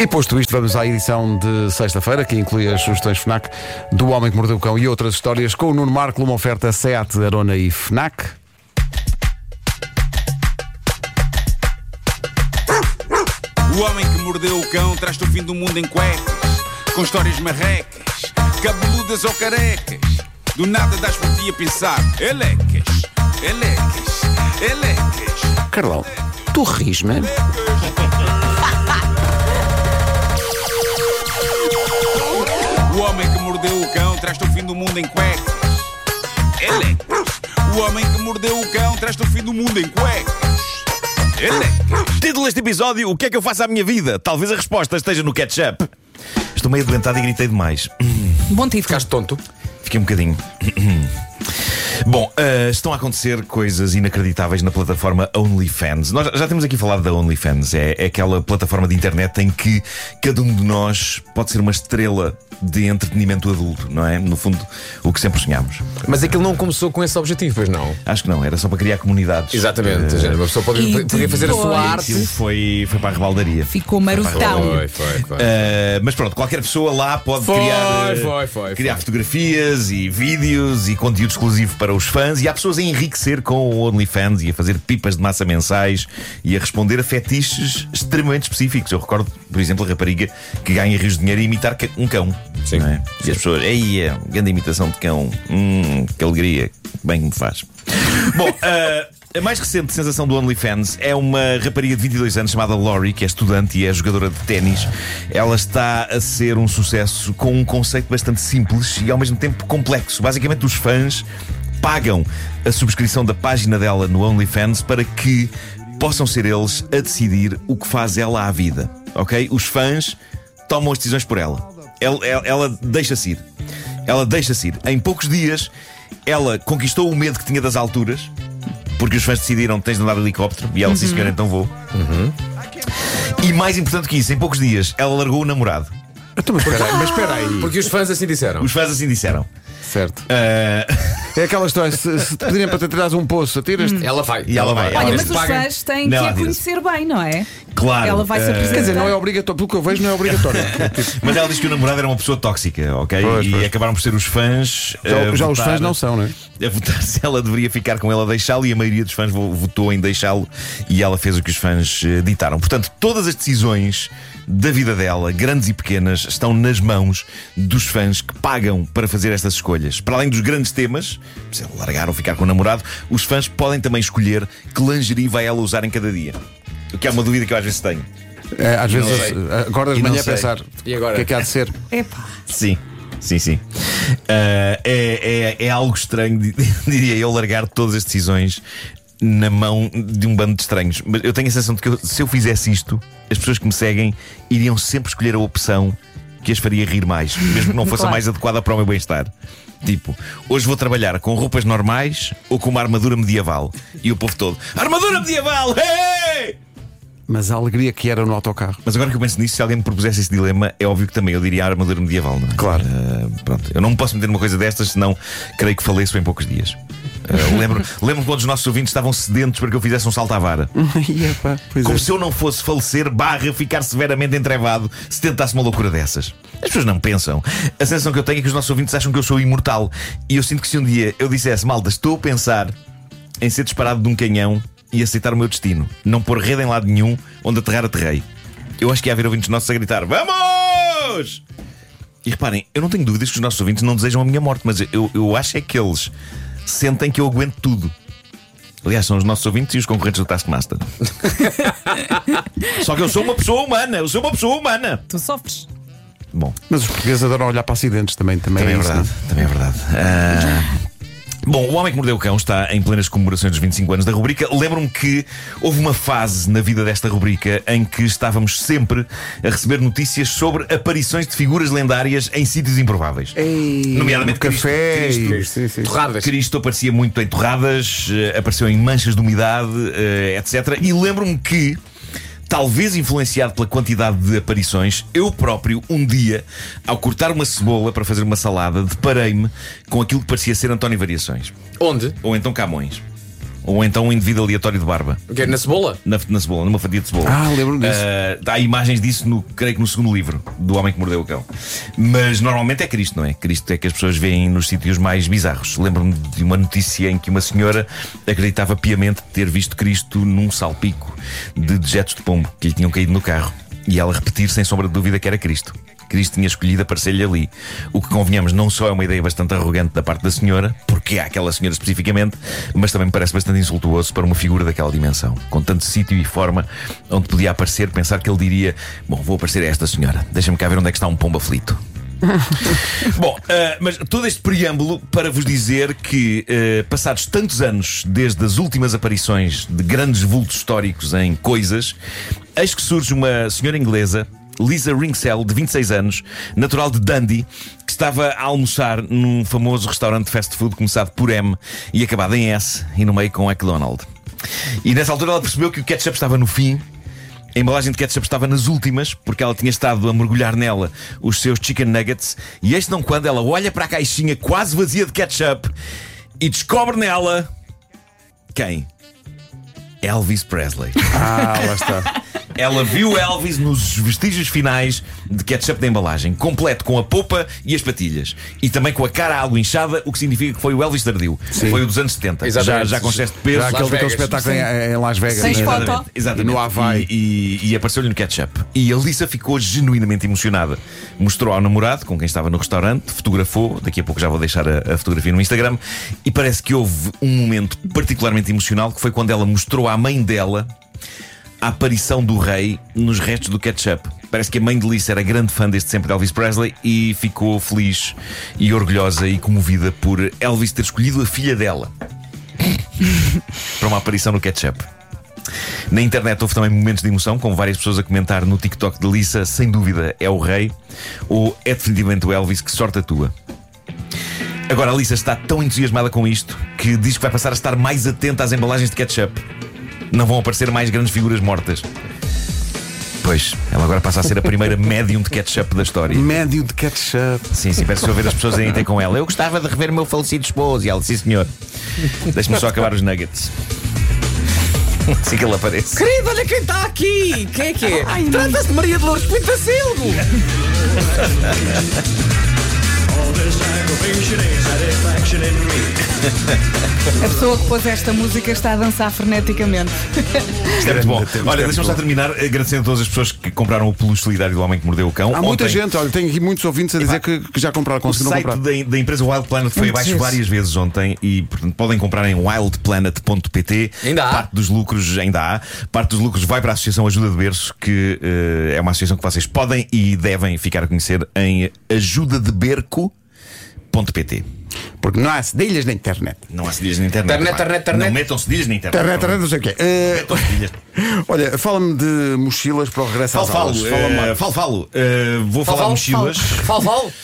E posto isto, vamos à edição de sexta-feira, que inclui as sugestões FNAC do Homem que Mordeu o Cão e outras histórias, com o Nuno Marco, uma oferta SEAT, Arona e FNAC. O homem que mordeu o cão traz-te o fim do mundo em cuecas, com histórias marrecas, cabeludas ou carecas. Do nada das por ti a pensar, elecas, elecas, elecas. Carlão, tu ris-me? O homem que mordeu o cão traz-te o fim do mundo em cuecas, elecas. O homem que mordeu o cão traz-te o fim do mundo em cuecas, elecas. Título deste episódio: O que é que eu faço à minha vida? Talvez a resposta esteja no ketchup. Estou meio adoentado e gritei demais. Bom título. Ficaste tonto? Fiquei um bocadinho. Bom, uh, estão a acontecer coisas inacreditáveis na plataforma OnlyFans. Nós já temos aqui falado da OnlyFans. É, é aquela plataforma de internet em que cada um de nós pode ser uma estrela de entretenimento adulto, não é? No fundo, o que sempre sonhámos. Mas aquilo não começou com esse objetivo, pois não? Acho que não, era só para criar comunidades. Exatamente. Uh, Uma pessoa pode, podia fazer a sua arte. Aquilo foi, foi para a rebaldaria. Ficou marotão. Foi, foi, foi. Uh, mas pronto, qualquer pessoa lá pode Foi, criar, foi, foi, criar foi. fotografias e vídeos e conteúdo exclusivo para os fãs. E há pessoas a enriquecer com o OnlyFans e a fazer pipas de massa mensais e a responder a fetiches extremamente específicos. Eu recordo, por exemplo, a rapariga que ganha rios de dinheiro a imitar um cão. Sim. é? E as pessoas, ei, é grande imitação de cão. Hum, que alegria, bem que me faz. Bom, uh, a mais recente sensação do OnlyFans é uma rapariga de 22 anos chamada Lori, que é estudante e é jogadora de ténis. Ela está a ser um sucesso com um conceito bastante simples e ao mesmo tempo complexo. Basicamente, os fãs pagam a subscrição da página dela no OnlyFans para que possam ser eles a decidir o que faz ela à vida. Ok? Os fãs tomam as decisões por ela. Ela, ela- ela deixa-se ir. Ela deixa-se ir. Em poucos dias, ela conquistou o medo que tinha das alturas, porque os fãs decidiram que tens de andar de helicóptero e ela disse: Senhor, então vou. E mais importante que isso, em poucos dias, ela largou o namorado. Então, mas espera aí. Porque os fãs assim disseram. Os fãs assim disseram. Certo. Ah, É aquela história, se, se te pedirem para te atirares um poço, atiras-te. Ela vai. E ela vai. Olha, Ela mas os fãs têm Não, que a conhecer bem, não é? Claro. Ela vai se eh, apresentar. Quer dizer, não é obrigatório, pelo que eu vejo, não é obrigatório. Mas ela disse que o namorado era uma pessoa tóxica, ok? Pois, e pois. acabaram por ser os fãs. Já, a já os votar- fãs não são, não é? A votar se ela deveria ficar com ela a deixá-lo e a maioria dos fãs vo- votou em deixá-lo e ela fez o que os fãs eh, ditaram. Portanto, todas as decisões da vida dela, grandes e pequenas, estão nas mãos dos fãs que pagam para fazer estas escolhas. Para além dos grandes temas, se ela largar ou ficar com o namorado, os fãs podem também escolher que lingerie vai ela usar em cada dia. O que é uma dúvida que eu às vezes tenho. É, às vezes eh, acordas de manhã a pensar E agora? o que é que há de ser. Epá. Sim, sim, sim. Ah, é, é, é algo estranho, di- diria eu, largar todas as decisões na mão de um bando de estranhos. Mas eu tenho a sensação de que eu- se eu fizesse isto, as pessoas que me seguem iriam sempre escolher a opção que as faria rir mais, mesmo que não fosse a Claro. mais adequada para o meu bem-estar. Tipo, hoje vou trabalhar com roupas normais ou com uma armadura medieval. E o povo todo, armadura medieval! Hey! Mas a alegria que era no autocarro. Mas agora que eu penso nisso, se alguém me propusesse esse dilema, é óbvio que também eu diria a armadura medieval, não é? Claro. Ah, pronto. Eu não me posso meter numa coisa destas, senão creio que faleço em poucos dias. Ah, lembro, lembro quando os nossos ouvintes estavam sedentos para que eu fizesse um salto à vara. Epá, Como é. se eu não fosse falecer, barra, ficar severamente entrevado se tentasse uma loucura dessas. As pessoas não pensam. A sensação que eu tenho é que os nossos ouvintes acham que eu sou imortal. E eu sinto que se um dia eu dissesse, malta, estou a pensar em ser disparado de um canhão e aceitar o meu destino, não pôr rede em lado nenhum, onde aterrar, aterrei. Eu acho que ia haver ouvintes nossos a gritar: Vamos! E reparem, eu não tenho dúvidas que os nossos ouvintes não desejam a minha morte, mas eu, eu acho é que eles sentem que eu aguento tudo. Aliás, são os nossos ouvintes e os concorrentes do Taskmaster. Só que eu sou uma pessoa humana, eu sou uma pessoa humana. Tu sofres. Bom, Mas os portugueses adoram olhar para acidentes também. Também, também é isso, verdade, também é verdade. Ah, Bom, O Homem que Mordeu o Cão está em plenas comemorações dos 25 anos da rubrica. Lembro-me que houve uma fase na vida desta rubrica em que estávamos sempre a receber notícias sobre aparições de figuras lendárias em sítios improváveis. Ei, Nomeadamente no café. Cristo- e- sim, sim. Torradas. Cristo aparecia muito em torradas, eh, apareceu em manchas de umidade, eh, etc. E lembro-me que, talvez influenciado pela quantidade de aparições, eu próprio, um dia, ao cortar uma cebola para fazer uma salada, deparei-me com aquilo que parecia ser António Variações. Onde? Ou então Camões. Ou então um indivíduo aleatório de barba. O quê? Na cebola? Na, na cebola, numa fatia de cebola. Ah, lembro-me disso. Ah, há imagens disso, no, creio que no segundo livro, do Homem que Mordeu o Cão. Mas normalmente é Cristo, não é? Cristo é que as pessoas veem nos sítios mais bizarros. Lembro-me de uma notícia em que uma senhora acreditava piamente ter visto Cristo num salpico de dejetos de pombo que lhe tinham caído no carro. E ela repetir sem sombra de dúvida que era Cristo. Cristo tinha escolhido aparecer-lhe ali. O que convenhamos não só é uma ideia bastante arrogante da parte da senhora, porque há aquela senhora especificamente, mas também me parece bastante insultuoso para uma figura daquela dimensão, com tanto sítio e forma onde podia aparecer, pensar que ele diria: Bom, vou aparecer a esta senhora, deixa-me cá ver onde é que está um pombo aflito. Bom, eh, mas todo este preâmbulo para vos dizer que, eh, passados tantos anos desde as últimas aparições de grandes vultos históricos em coisas, eis que surge uma senhora inglesa, Lisa Ringsell, de 26 anos, natural de Dundee, que estava a almoçar num famoso restaurante de fast food começado por M e acabado em S e no meio com McDonald. E nessa altura ela percebeu que o ketchup estava no fim a embalagem de ketchup estava nas últimas, porque ela tinha estado a mergulhar nela os seus chicken nuggets, e este não quando ela olha para a caixinha quase vazia de ketchup e descobre nela. Quem? Elvis Presley. Ah, lá está. Ela viu Elvis nos vestígios finais de ketchup da embalagem, completo com a polpa e as patilhas. E também com a cara algo inchada, o que significa que foi o Elvis tardio. Foi o dos anos 70. Já, Exatamente. já com excesso de peso. Já aquele, aquele Vegas. espetáculo em, em Las Vegas. Sem né? foto. Exatamente, exatamente. E no Havaí. E, e- e apareceu-lhe no ketchup. E a Lisa ficou genuinamente emocionada. Mostrou ao namorado, com quem estava no restaurante, fotografou. Daqui a pouco já vou deixar a, a fotografia no Instagram. E parece que houve um momento particularmente emocional que foi quando ela mostrou à mãe dela a aparição do rei nos restos do ketchup. Parece que a mãe de Lisa era grande fã deste sempre de Elvis Presley e ficou feliz e orgulhosa e comovida por Elvis ter escolhido a filha dela para uma aparição no ketchup. Na internet houve também momentos de emoção, com várias pessoas a comentar no TikTok de Lisa: sem dúvida é o rei, ou é definitivamente o Elvis, que sorte a tua. Agora a Lisa está tão entusiasmada com isto que diz que vai passar a estar mais atenta às embalagens de ketchup. Não vão aparecer mais grandes figuras mortas. Pois, ela agora passa a ser a primeira médium de ketchup da história. Médio de ketchup. Sim, sim, parece que ver as pessoas a irem ter com ela. Eu gostava de rever o meu falecido esposo. E ela, sim, senhor. Deixa-me só acabar os nuggets. Assim que ele aparece. Querido, olha quem está aqui! Quem é que é? Trata-se de Maria de Lourdes Pintacilgo! A pessoa que pôs esta música está a dançar freneticamente. Isto é muito bom. Olha, deixa-me só terminar agradecendo a todas as pessoas que compraram o peluche solidário do Homem que Mordeu o Cão. Há muita Ontem, gente, olha, tenho aqui muitos ouvintes a dizer que, que já compraram, O conseguiram site comprar. da, da empresa Wild Planet foi abaixo várias vezes ontem e, portanto, podem comprar em wildplanet.pt. Ainda há? Parte dos lucros, ainda há. Parte dos lucros vai para a Associação Ajuda de Berço, que eh, é uma associação que vocês podem e devem ficar a conhecer em ajudadeberco.pt. Porque não há cedilhas na internet. Não há cedilhas na internet. Internet, internet, internet. Não metam cedilhas na internet. Internet, internet, não sei o quê. Eh, Metam cedilhas. olha, fala-me de mochilas para o regresso Falo, às falo, aulas. Fala-me eh, mais. falo, falo. Eh, vou falar de mochilas. Fal, fal.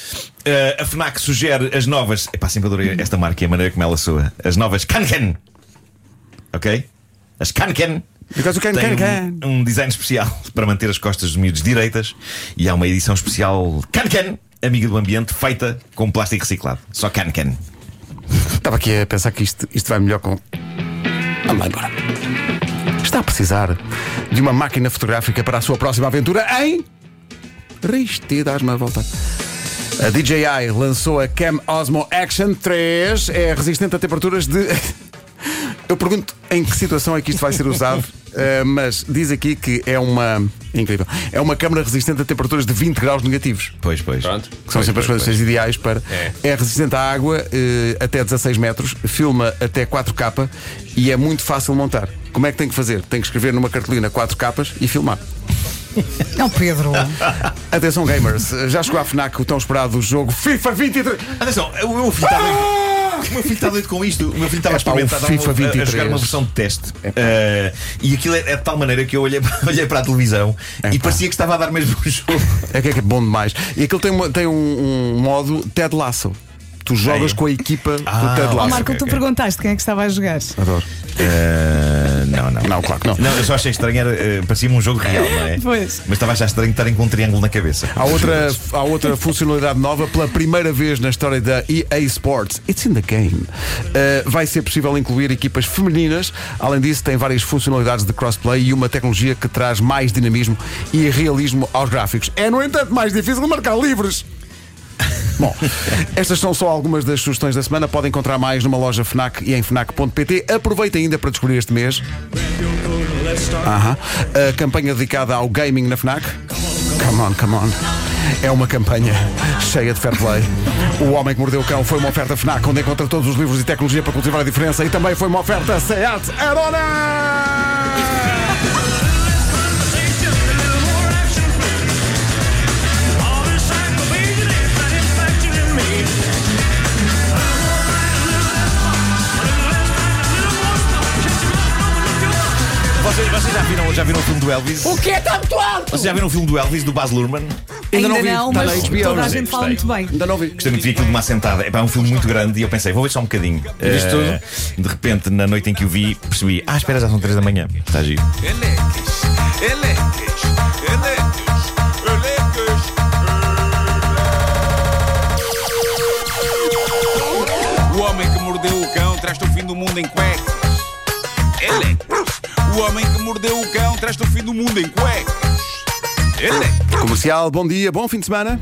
Eh, a FNAC sugere as novas. Epá, sempre adorei esta marca e a maneira como ela soa. As novas Kanken. Ok? As Kanken. Can, têm can, can. Um, um design especial para manter as costas dos miúdos direitas e há uma edição especial Kanken, amiga do ambiente, feita com plástico reciclado. Só Kanken. Estava aqui a pensar que isto, isto vai melhor com. Vamos lá embora. Está a precisar de uma máquina fotográfica para a sua próxima aventura em. Riste, dás-me a volta. A DJI lançou a Cam Osmo Action 3. É resistente a temperaturas de. Eu pergunto em que situação é que isto vai ser usado, eh, mas diz aqui que é uma. Incrível. É uma câmara resistente a temperaturas de 20 graus negativos. Pois, pois. Pronto. Que são sempre as condições ideais para. É. É. resistente à água eh, até 16 metros, filma até 4K e é muito fácil montar. Como é que tem que fazer? Tem que escrever numa cartolina 4 capas e filmar. Não, Pedro. Atenção, gamers, já chegou à FNAC o tão esperado jogo FIFA 23. Atenção, o meu filho está doido. O meu filho está doido com isto. O meu filho estava a Epá, o experimentar FIFA estava a- a 23. jogar uma versão de teste. Eh, e aquilo é, é de tal maneira que eu olhei, olhei para a televisão e Epá. parecia que estava a dar mesmo o jogo. É que é que é bom demais. E aquilo tem, uma- tem um, um modo Ted Lasso. Tu jogas É. com a equipa Ah, do Ted Lasso. Marco, tu perguntaste quem é que estava a jogar. Adoro. Eh, não, não. Não, claro que não. Não, eu só achei estranho, era, eh, parecia-me um jogo real, não é? Pois. Mas estava a achar estranho estarem com um triângulo na cabeça. Há outra, há outra funcionalidade nova pela primeira vez na história da EA Sports. It's in the game. Uh, vai ser possível incluir equipas femininas. Além disso, tem várias funcionalidades de crossplay e uma tecnologia que traz mais dinamismo e realismo aos gráficos. É, no entanto, mais difícil marcar livres. Bom, estas são só algumas das sugestões da semana. Podem encontrar mais numa loja FNAC e em FNAC.pt. Aproveita ainda para descobrir este mês a campanha dedicada ao gaming na FNAC. Come on, come on. É uma campanha cheia de fair play. O Homem que Mordeu o Cão foi uma oferta FNAC, onde encontra todos os livros e tecnologia para cultivar a diferença. E também foi uma oferta SEAT Arona! Vocês, vocês já, viram, já viram o filme do Elvis? O que está muito alto? Vocês já viram o filme do Elvis, do Baz Luhrmann? Ainda Ainda não vi, não, está mas HBO, toda a não gente fala muito bem. Ainda não vi. Gostei muito de ver aquilo de uma assentada. É pá, é um filme muito grande e eu pensei, vou ver só um bocadinho. Viste Eh, De repente, na noite em que o vi, percebi, ah, espera, já são 3 da manhã. Está giro. O homem que mordeu o cão traz-te o fim do mundo em cuecas. O homem que mordeu o cão traz-te o fim do mundo em cuecas. Elecas. Comercial, bom dia, bom fim de semana.